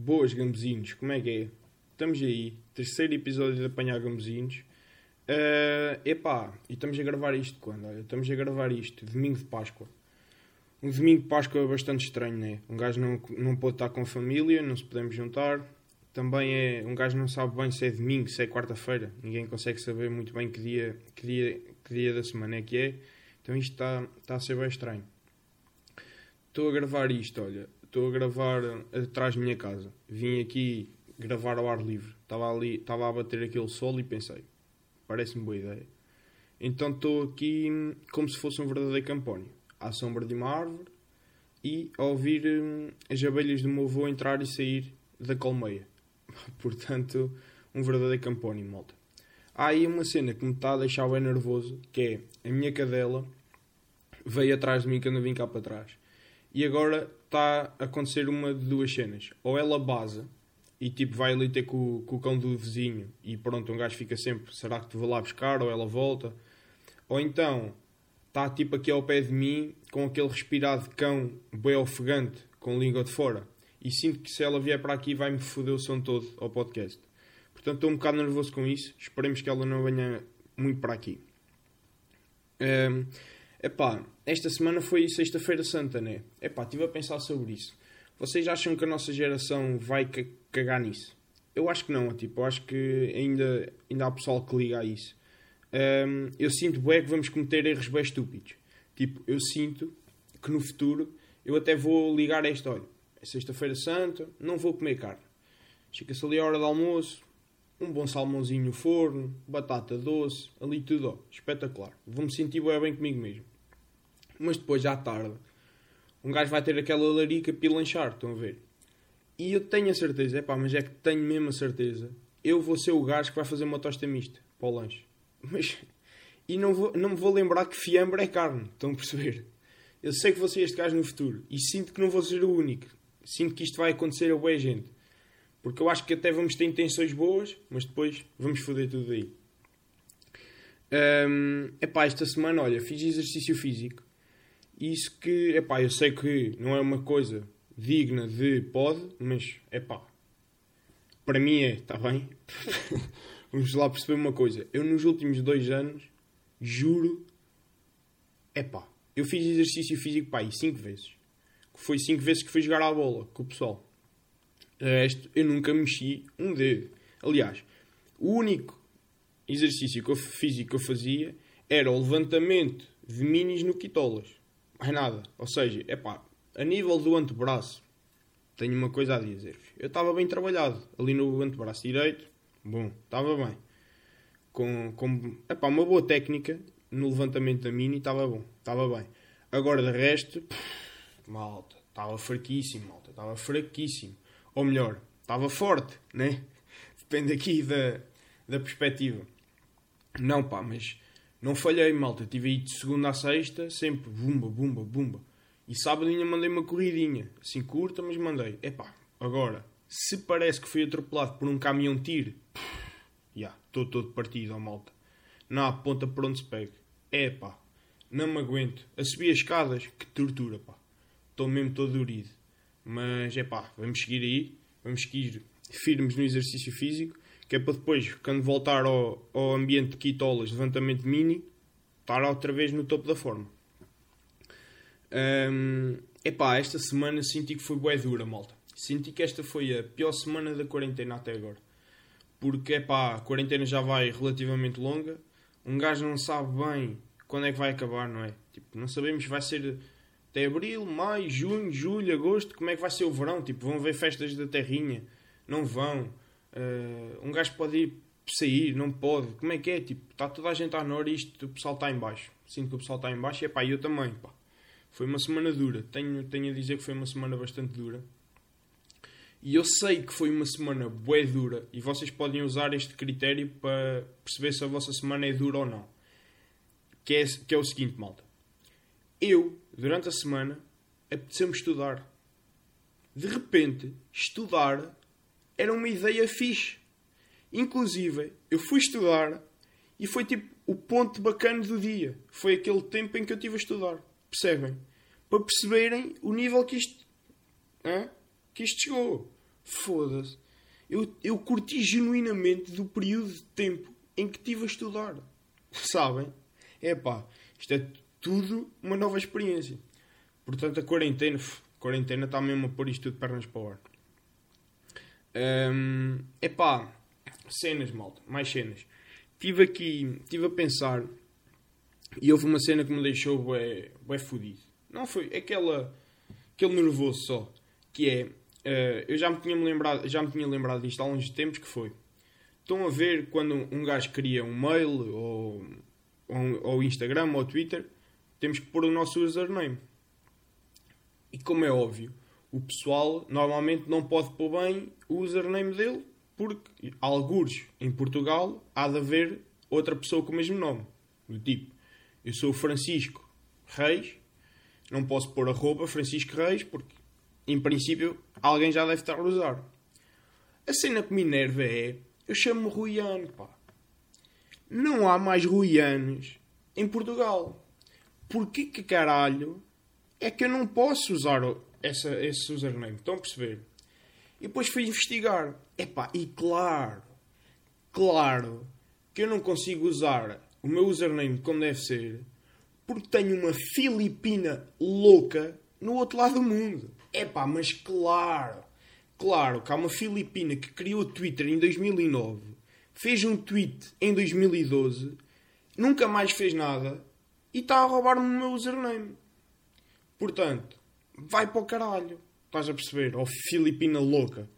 Boas, gambezinhos, como é que é? Estamos aí, terceiro episódio de Apanhar Gambezinhos. Uh, epá, e estamos a gravar isto quando? Olha, estamos a gravar isto, domingo de Páscoa. Um domingo de Páscoa é bastante estranho, né? Um gajo não, não pode estar com a família, não se podemos juntar. Também é. Um gajo não sabe bem se é domingo, se é quarta-feira. Ninguém consegue saber muito bem que dia, que dia, que dia da semana é que é. Então isto está, está a ser bem estranho. Estou a gravar isto, olha. Estou a gravar atrás da minha casa. Vim aqui gravar ao ar livre. Estava ali, estava a bater aquele sol e pensei, parece-me boa ideia. Então estou aqui como se fosse um verdadeiro campónio, à sombra de uma árvore e a ouvir hum, as abelhas do meu avô entrar e sair da colmeia. Portanto, um verdadeiro campónio, malta. Há aí uma cena que me está a deixar bem nervoso, que é a minha cadela veio atrás de mim quando eu vim cá para trás. E agora está a acontecer uma de duas cenas. Ou ela basa e tipo vai ali ter com, com o cão do vizinho e pronto, um gajo fica sempre, será que te vou lá buscar? Ou ela volta. Ou então está tipo aqui ao pé de mim com aquele respirado de cão bem ofegante, com língua de fora. E sinto que se ela vier para aqui vai-me foder o som todo ao podcast. Portanto estou um bocado nervoso com isso. Esperemos que ela não venha muito para aqui. Um, epá, esta semana foi Sexta-feira Santa, né? Epá, estive a pensar sobre isso. Vocês acham que a nossa geração vai cagar nisso? Eu acho que não, tipo, eu acho que ainda, ainda há pessoal que liga a isso. Um, eu sinto bem que vamos cometer erros bem estúpidos. Tipo, eu sinto que no futuro eu até vou ligar a esta, olha, é sexta-feira santa, não vou comer carne. Chega-se ali a hora do almoço, um bom salmãozinho no forno, batata doce, ali tudo, ó, espetacular. Vou-me sentir bem comigo mesmo mas depois à tarde um gajo vai ter aquela larica para lanchar, estão a ver? E eu tenho a certeza, é pá, mas é que tenho mesmo a certeza, eu vou ser o gajo que vai fazer uma tosta mista para o lanche. Mas, e não, vou, não me vou lembrar que fiambre é carne, estão a perceber? Eu sei que vou ser este gajo no futuro e sinto que não vou ser o único. Sinto que isto vai acontecer a boa gente. Porque eu acho que até vamos ter intenções boas, mas depois vamos foder tudo aí. Um, epá, esta semana, olha, fiz exercício físico isso que, epá, eu sei que não é uma coisa digna de pode, mas, epá, para mim é, está bem? Vamos lá perceber uma coisa. Eu nos últimos dois anos, juro, epá, eu fiz exercício físico, pá, cinco vezes. Foi cinco vezes que fui jogar à bola com o pessoal. Este, eu nunca mexi um dedo. Aliás, o único exercício que eu, físico que eu fazia era o levantamento de minis no quitolas mais nada. Ou seja, é pá, a nível do antebraço, tenho uma coisa a dizer. Eu estava bem trabalhado ali no antebraço direito, bom, estava bem. Com, com epá, uma boa técnica no levantamento da mini, estava bom, estava bem. Agora, de resto, pff, malta, estava fraquíssimo, malta, estava fraquíssimo. Ou melhor, estava forte, né? Depende aqui da, da perspectiva. Não, pá, mas não falhei, malta. Tive aí de segunda a sexta, sempre bumba, bumba, bumba. E sábado ainda mandei uma corridinha. Assim curta, mas mandei. Epá, agora, se parece que fui atropelado por um caminhão tiro, já, estou todo partido, ó malta. Não há ponta por onde se pegue. Epá, não me aguento. A subir as escadas, que tortura, pá. Estou mesmo todo dorido. Mas, é pá, vamos seguir aí. Vamos seguir firmes no exercício físico que é para depois, quando voltar ao, ao ambiente de quitolas, levantamento mini, estar outra vez no topo da forma. Um, epá, esta semana senti que foi bué dura, malta. Senti que esta foi a pior semana da quarentena até agora. Porque, epá, a quarentena já vai relativamente longa. Um gajo não sabe bem quando é que vai acabar, não é? Tipo, não sabemos se vai ser até abril, maio, junho, julho, agosto. Como é que vai ser o verão? Tipo, vão ver festas da terrinha? Não vão. Uh, um gajo pode ir sair, não pode. Como é que é? Tipo, está toda a gente à nora e isto, o pessoal está em baixo. Sinto que o pessoal está em baixo e é pá, eu também, pá. Foi uma semana dura. Tenho, tenho a dizer que foi uma semana bastante dura. E eu sei que foi uma semana bué dura e vocês podem usar este critério para perceber se a vossa semana é dura ou não. Que é, que é o seguinte, malta. Eu, durante a semana, apeteceu-me estudar. De repente, estudar era uma ideia fixe. Inclusive, eu fui estudar e foi tipo o ponto bacana do dia. Foi aquele tempo em que eu estive a estudar. Percebem? Para perceberem o nível que isto, hein? que isto chegou. foda-se. Eu, eu curti genuinamente do período de tempo em que estive a estudar. Sabem? É pá, isto é tudo uma nova experiência. Portanto, a quarentena, a quarentena está mesmo a pôr isto tudo de pernas para o ar. Um, epá, cenas, malta, mais cenas. Estive aqui, estive a pensar e houve uma cena que me deixou bué, bué fodido. Não foi aquela, aquele nervoso só, que é, uh, eu já me, tinha lembrado, já me tinha lembrado disto há uns tempos, que foi, estão a ver quando um gajo cria um mail, ou, ou, ou Instagram, ou Twitter, temos que pôr o nosso username. E como é óbvio, o pessoal normalmente não pode pôr bem o username dele, porque, alguns em Portugal, há de haver outra pessoa com o mesmo nome. Do tipo, eu sou Francisco Reis, não posso pôr arroba Francisco Reis, porque, em princípio, alguém já deve estar a usar. A cena que me enerva é, eu chamo-me Ruiano, pá. Não há mais Ruianos em Portugal. Porquê que caralho é que eu não posso usar essa, esse username. Estão a perceber? E depois fui investigar. Epá, e claro, claro que eu não consigo usar o meu username como deve ser porque tenho uma filipina louca no outro lado do mundo. Epá, mas claro, claro que há uma filipina que criou o Twitter em 2009, fez um tweet em 2012, nunca mais fez nada e está a roubar-me o meu username. Portanto, vai para o caralho. Estás a perceber? Ou Filipina louca.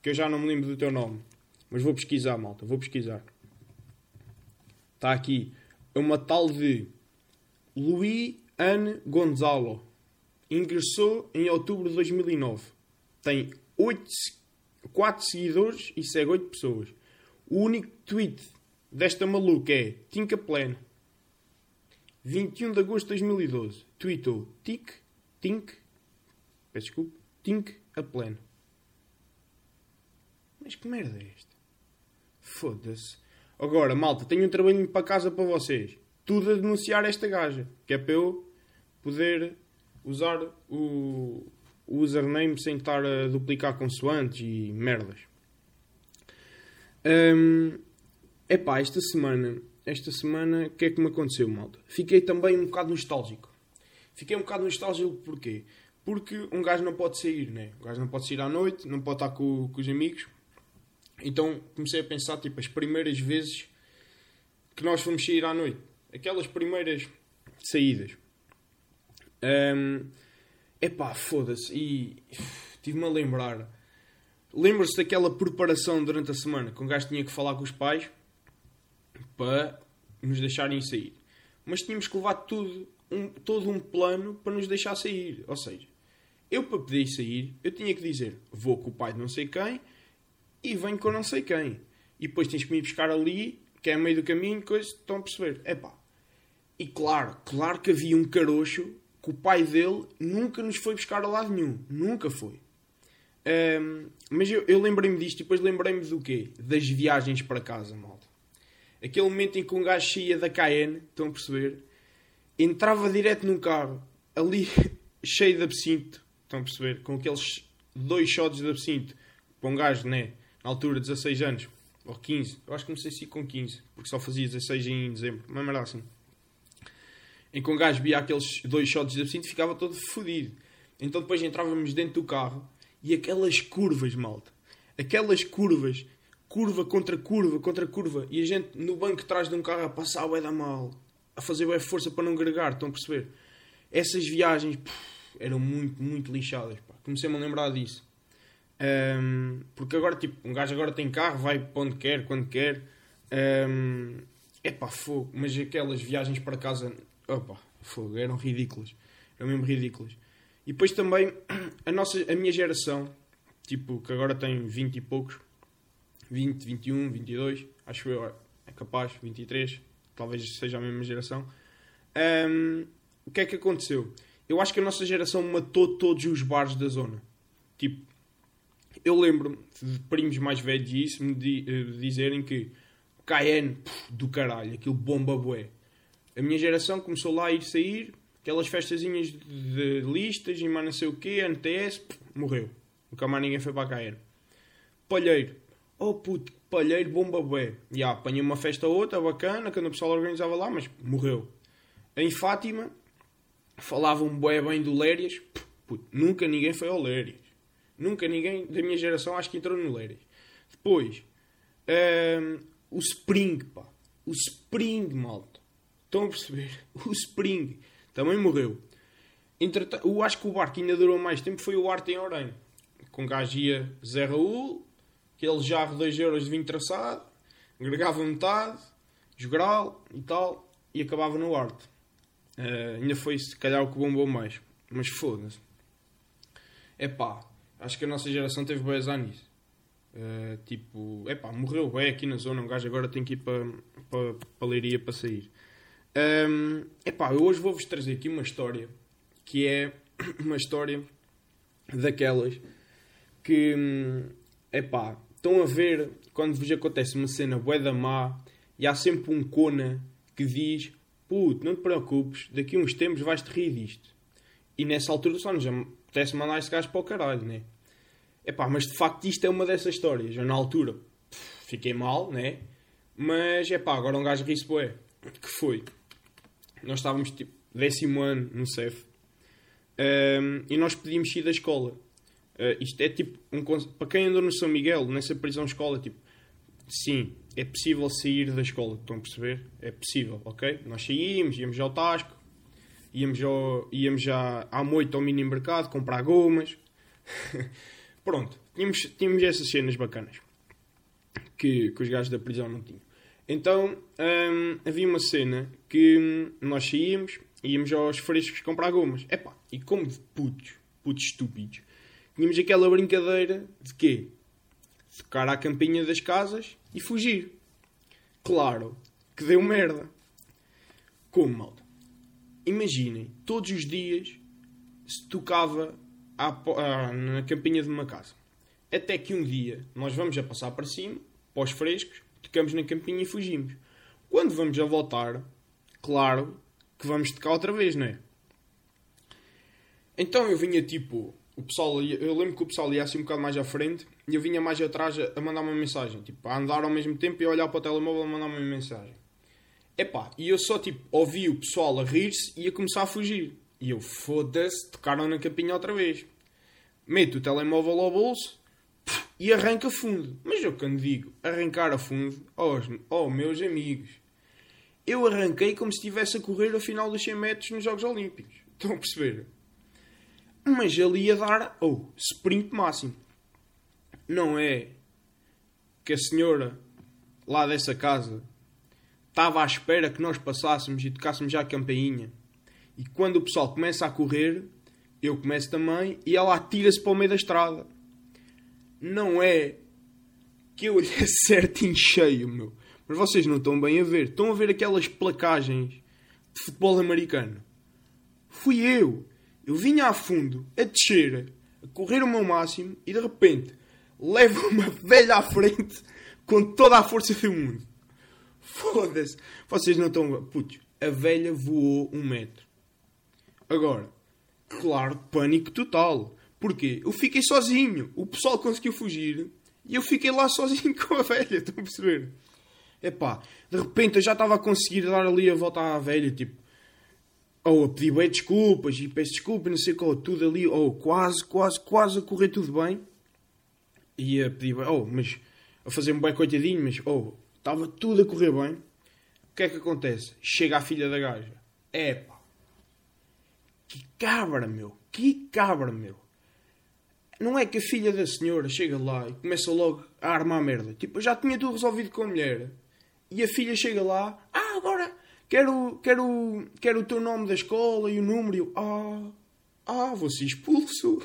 Que eu já não me lembro do teu nome. Mas vou pesquisar, malta. Vou pesquisar. Está aqui. É uma tal de Luís Anne Gonzalo. Ingressou em outubro de 2009. Tem 8, 4 seguidores e segue 8 pessoas. O único tweet desta maluca é Tinka Plan. 21 de agosto de 2012. Tweetou Tic Tink, peço desculpa, a pleno. Mas que merda é esta? Foda-se. Agora, malta, tenho um trabalhinho para casa para vocês. Tudo a denunciar esta gaja. Que é para eu poder usar o, o username sem estar a duplicar consoantes e merdas. Um, epá, esta semana, esta semana, o que é que me aconteceu, malta? Fiquei também um bocado nostálgico. Fiquei um bocado nostálgico porquê? Porque um gajo não pode sair, né? Um gajo não pode sair à noite, não pode estar com, com os amigos. Então comecei a pensar, tipo, as primeiras vezes que nós fomos sair à noite. Aquelas primeiras saídas. Um, epá, foda-se. E tive-me a lembrar. Lembra-se daquela preparação durante a semana que um gajo tinha que falar com os pais para nos deixarem sair. Mas tínhamos que levar tudo um, todo um plano para nos deixar sair. Ou seja, eu para poder sair, eu tinha que dizer vou com o pai de não sei quem e venho com não sei quem. E depois tens que me buscar ali, que é a meio do caminho, coisa, estão a perceber. É pá. E claro, claro que havia um carocho que o pai dele nunca nos foi buscar a lado nenhum. Nunca foi. Um, mas eu, eu lembrei-me disto e depois lembrei-me do quê? Das viagens para casa, malta. Aquele momento em que um gajo saía da KN, estão a perceber? entrava direto num carro, ali cheio de absinto, estão a perceber? Com aqueles dois shots de absinto, para um gajo, né? Na altura, 16 anos, ou 15, eu acho que comecei assim com 15, porque só fazia 16 em dezembro, mas era assim. Em que um gajo via aqueles dois shots de absinto ficava todo fodido. Então depois entrávamos dentro do carro e aquelas curvas, malta. Aquelas curvas, curva contra curva contra curva, e a gente no banco atrás de um carro a passar, vai dar mal a fazer bem força para não gregar, estão a perceber? Essas viagens eram muito, muito lixadas. Comecei-me a lembrar disso. Um, porque agora, tipo, um gajo agora tem carro, vai para onde quer, quando quer. Um, pá, fogo. Mas aquelas viagens para casa, opa, fogo, eram ridículas. Eram mesmo ridículas. E depois também, a, nossa, a minha geração, tipo, que agora tem 20 e poucos, 20, 21, 22, acho eu, é capaz, 23, talvez seja a mesma geração. Um, o que é que aconteceu? Eu acho que a nossa geração matou todos os bares da zona. Tipo, eu lembro-me de primos mais velhos me di, uh, dizerem que KN, do caralho, aquilo bomba bué. A minha geração começou lá a ir sair, aquelas festazinhas de listas e mais não sei o quê, NTS, pff, morreu. Nunca mais ninguém foi para KN. palheiro. Oh puto, palheiro, bomba bué. E apanhei uma festa ou outra, bacana, que o pessoal organizava lá, mas morreu. Em Fátima, falavam bué bem do Lérias. Puto, nunca ninguém foi ao Lérias. Nunca ninguém da minha geração acho que entrou no Lérias. Depois, um, o Spring, pá. O Spring, malta. Estão a perceber? O Spring também morreu. Entretanto, eu acho que o barco que ainda durou mais tempo foi o Arte em Orem. Com gajo ia Zé Raul, aquele jarro de 2 euros de vinho traçado, agregava metade, jogral e tal, e acabava no Arte. Uh, ainda foi se calhar o que bombou mais. Mas foda-se. É pá, acho que a nossa geração teve azar nisso. Uh, tipo, é pá, morreu bem aqui na zona. Um gajo agora tem que ir para, para, para Leiria para sair. Um, epá, eu hoje vou-vos trazer aqui uma história que é uma história daquelas que, epá, estão a ver quando vos acontece uma cena bué da má e há sempre um cona que diz puto, não te preocupes, daqui a uns tempos vais-te rir disto. E nessa altura só nos apetece mandar esse gajo para o caralho, né? Epá, mas de facto isto é uma dessas histórias. Eu na altura fiquei mal, né? Mas, epá, agora um gajo ri-se bué. Que foi? nós estávamos tipo décimo ano no CEF um, e nós pedimos ir da escola. Uh, isto é tipo um, para quem andou no São Miguel, nessa prisão escola, tipo, sim, é possível sair da escola, estão a perceber? É possível, ok? Nós saímos, íamos ao Tasco, íamos, ao, íamos já à moita ao mini mercado comprar gomas. Pronto, tínhamos, tínhamos essas cenas bacanas que, que os gajos da prisão não tinham. Então hum, havia uma cena que nós saíamos e íamos aos frescos comprar gomas. Epá, e como putos, putos estúpidos, tínhamos aquela brincadeira de quê? Tocar à campinha das casas e fugir. Claro que deu merda. Como, malta? Imaginem, todos os dias se tocava à, à, na campinha de uma casa. Até que um dia nós vamos a passar para cima, os frescos, tocamos na campinha e fugimos. Quando vamos a voltar, claro que vamos tocar outra vez, não é? Então eu vinha tipo, o pessoal eu lembro que o pessoal ia assim um bocado mais à frente e eu vinha mais atrás a, a mandar uma mensagem, tipo, a andar ao mesmo tempo e a olhar para o telemóvel a mandar uma mensagem. Epá, e eu só tipo ouvi o pessoal a rir-se e a começar a fugir. E eu, foda-se, tocaram na campinha outra vez. Meto o telemóvel ao bolso, e arranca fundo. Mas eu quando digo arrancar a fundo, oh, oh meus amigos, eu arranquei como se estivesse a correr a final dos 100 metros nos Jogos Olímpicos. Estão a perceber? Mas ele ia dar, oh, sprint máximo. Não é que a senhora lá dessa casa estava à espera que nós passássemos e tocássemos já a campainha. E quando o pessoal começa a correr, eu começo também e ela atira-se para o meio da estrada não é que eu lhe acerte em cheio, meu. Mas vocês não estão bem a ver. Estão a ver aquelas placagens de futebol americano. Fui eu. Eu vinha a fundo, a descer, a correr o meu máximo e de repente levo uma velha à frente com toda a força do mundo. Foda-se. Vocês não estão. Putz, a velha voou um metro. Agora, claro, pânico total. Porquê? Eu fiquei sozinho. O pessoal conseguiu fugir e eu fiquei lá sozinho com a velha. Estão a perceber? Epá, de repente eu já estava a conseguir dar ali a volta à velha, tipo, ou a pedir bem desculpas e peço desculpas, não sei qual, tudo ali, ou quase, quase, quase a correr tudo bem. E a pedir, oh, mas a fazer-me bem coitadinho, mas oh, estava tudo a correr bem. O que é que acontece? Chega a filha da gaja. Epá, que cabra, meu, que cabra, meu. Não é que a filha da senhora chega lá e começa logo a armar merda. Tipo, eu já tinha tudo resolvido com a mulher. E a filha chega lá, ah, agora quero, quero, quero o teu nome da escola e o número. Ah, ah, vou ser expulso.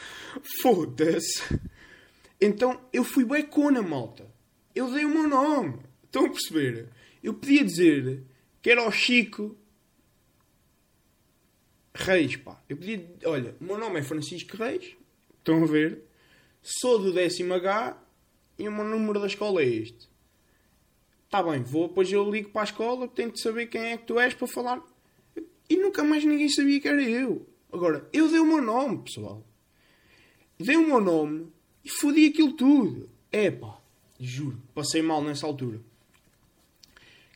Foda-se. Então eu fui becona, malta. Eu dei o meu nome. Estão a perceber? Eu podia dizer que era o Chico Reis, pá. Eu podia. Olha, o meu nome é Francisco Reis. Estão a ver? Sou do décimo H e o meu número da escola é este. Está bem, vou, depois eu ligo para a escola, tento saber quem é que tu és para falar. E nunca mais ninguém sabia que era eu. Agora, eu dei o meu nome, pessoal. Dei o meu nome e fodi aquilo tudo. Epá, juro, passei mal nessa altura.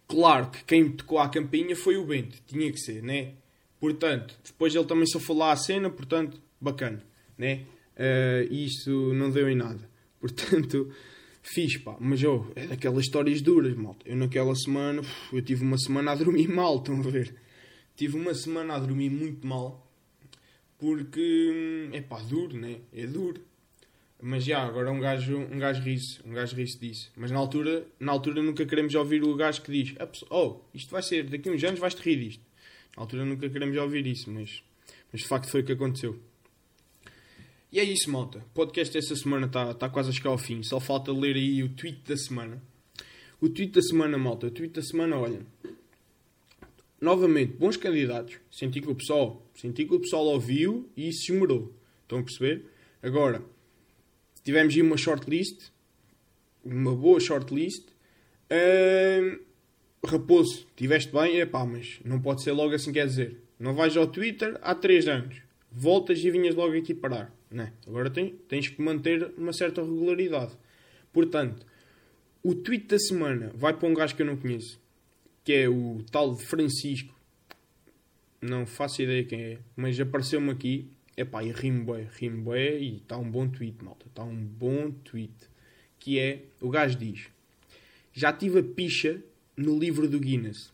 Claro que quem tocou à campinha foi o Bento, tinha que ser, né? Portanto, depois ele também só falou à cena, portanto, bacana, né? Uh, isto não deu em nada. Portanto, fiz, pá. Mas, oh, é daquelas histórias duras, malta. Eu naquela semana, eu tive uma semana a dormir mal, estão a ver? Tive uma semana a dormir muito mal. Porque, é pá, duro, né? É duro. Mas já, agora um gajo, um gajo ri-se, um gajo ri-se disso. Mas na altura, na altura nunca queremos ouvir o gajo que diz Oh, isto vai ser, daqui a uns anos vais-te rir disto. Na altura nunca queremos ouvir isso, mas, mas de facto foi o que aconteceu. E é isso, malta. O podcast esta semana está tá quase a chegar ao fim. Só falta ler aí o tweet da semana. O tweet da semana, malta. O tweet da semana, olha. Novamente, bons candidatos. Senti que o pessoal, senti que o pessoal ouviu e se esmerou. Estão a perceber? Agora, tivemos aí uma shortlist, uma boa shortlist. Uh, Raposo, tiveste bem, é pá, mas não pode ser logo assim, quer dizer. Não vais ao Twitter há 3 anos, voltas e vinhas logo aqui parar. Não é? Agora tem, tens que manter uma certa regularidade. Portanto, o tweet da semana vai para um gajo que eu não conheço, que é o tal Francisco. Não faço ideia quem é, mas apareceu-me aqui Epá, e rimo bué, rimo bué e está um bom tweet, malta. Está um bom tweet. Que é, o gajo diz... Já tive a picha no livro do Guinness.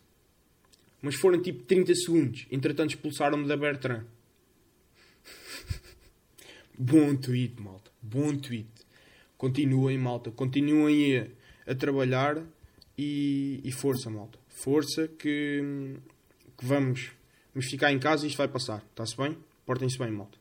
Mas foram tipo 30 segundos. Entretanto expulsaram-me da Bertrand. bom tweet, malta. Bom tweet. Continuem, malta. Continuem a, a trabalhar e, e, força, malta. Força que, que vamos, vamos ficar em casa e isto vai passar. Está-se bem? Portem-se bem, malta.